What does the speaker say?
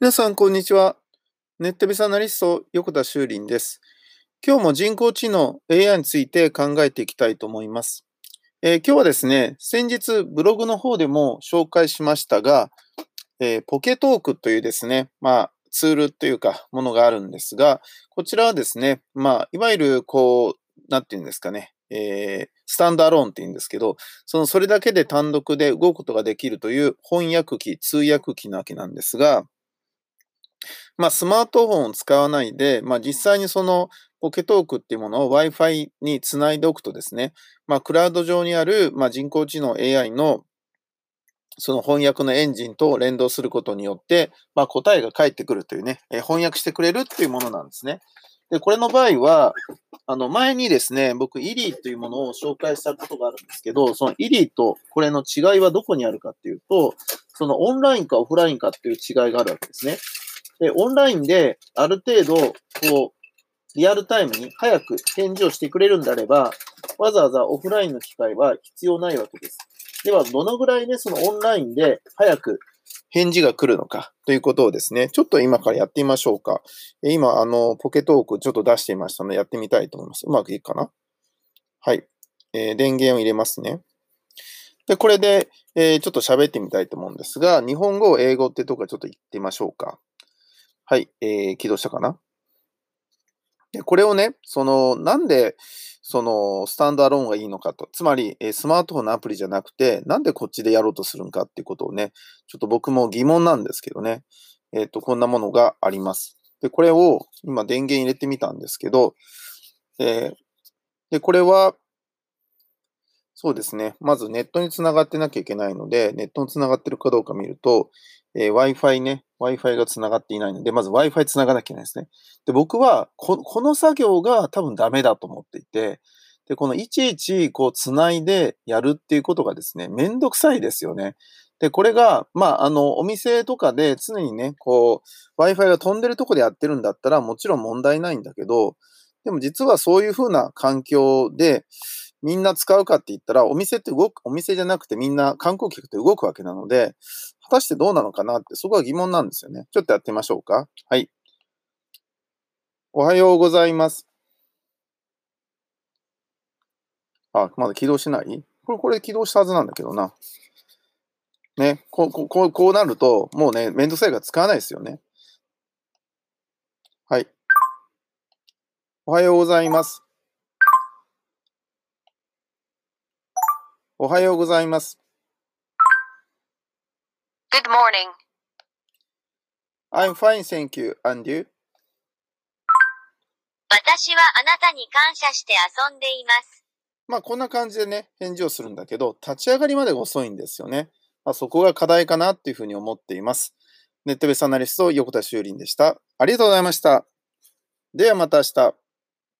皆さん、こんにちは。ネットビスアナリスト、横田修林です。今日も人工知能 AI について考えていきたいと思います。えー、今日はですね、先日ブログの方でも紹介しましたが、えー、ポケトークというですね、まあ、ツールというか、ものがあるんですが、こちらはですね、まあ、いわゆる、こう、なんていうんですかね、えー、スタンドアローンって言うんですけど、その、それだけで単独で動くことができるという翻訳機、通訳機なわけなんですが、まあ、スマートフォンを使わないで、まあ、実際にそのポケトークっていうものを Wi-Fi につないでおくとですね、まあ、クラウド上にある、まあ、人工知能 AI のその翻訳のエンジンと連動することによって、まあ、答えが返ってくるというね、え翻訳してくれるっていうものなんですね。で、これの場合は、あの、前にですね、僕、イリーというものを紹介したことがあるんですけど、そのイリーとこれの違いはどこにあるかっていうと、そのオンラインかオフラインかっていう違いがあるわけですね。で、オンラインである程度、こう、リアルタイムに早く返事をしてくれるんであれば、わざわざオフラインの機会は必要ないわけです。では、どのぐらいね、そのオンラインで早く返事が来るのかということをですね、ちょっと今からやってみましょうか。今、あの、ポケトークちょっと出してみましたので、やってみたいと思います。うまくいくかな？はい。えー、電源を入れますね。で、これで、えー、ちょっと喋ってみたいと思うんですが、日本語、英語ってとこちょっと言ってみましょうか。はい、えー、起動したかな？で、これをね、その、なんで、その、スタンドアローンがいいのかと。つまり、えスマートフォンのアプリじゃなくて、なんでこっちでやろうとするんかっていうことをね、ちょっと僕も疑問なんですけどね。えっ、ー、と、こんなものがあります。で、これを今電源入れてみたんですけど、えー、で、これは、そうですね。まずネットにつながってなきゃいけないので、ネットにつながってるかどうか見ると、えー、Wi-Fi ね、Wi-Fi がつながっていないので、まず Wi-Fi つながなきゃいけないですね。で、僕はこ、この作業が多分ダメだと思っていて、で、このいちいちこうつないでやるっていうことがですね、めんどくさいですよね。で、これが、まあ、あの、お店とかで常にね、こう、Wi-Fi が飛んでるとこでやってるんだったらもちろん問題ないんだけど、でも実はそういうふうな環境で、みんな使うかって言ったら、お店って動く、お店じゃなくてみんな観光客って動くわけなので、果たしてどうなのかなって、そこは疑問なんですよね。ちょっとやってみましょうか。はい。おはようございます。あ、まだ起動しない？これ、これ起動したはずなんだけどな。ね、こう、こう、こうなると、もうね、めんどくさいから使わないですよね。はい。おはようございます。おはようございます。Good morning. I'm fine, thank you. And you? 私はあなたに感謝して遊んでいます。まあこんな感じでね、返事をするんだけど、立ち上がりまでが遅いんですよね。まあ、そこが課題かなっていうふうに思っています。ネットベースアナリスト横田修林でした。ありがとうございました。ではまた明日。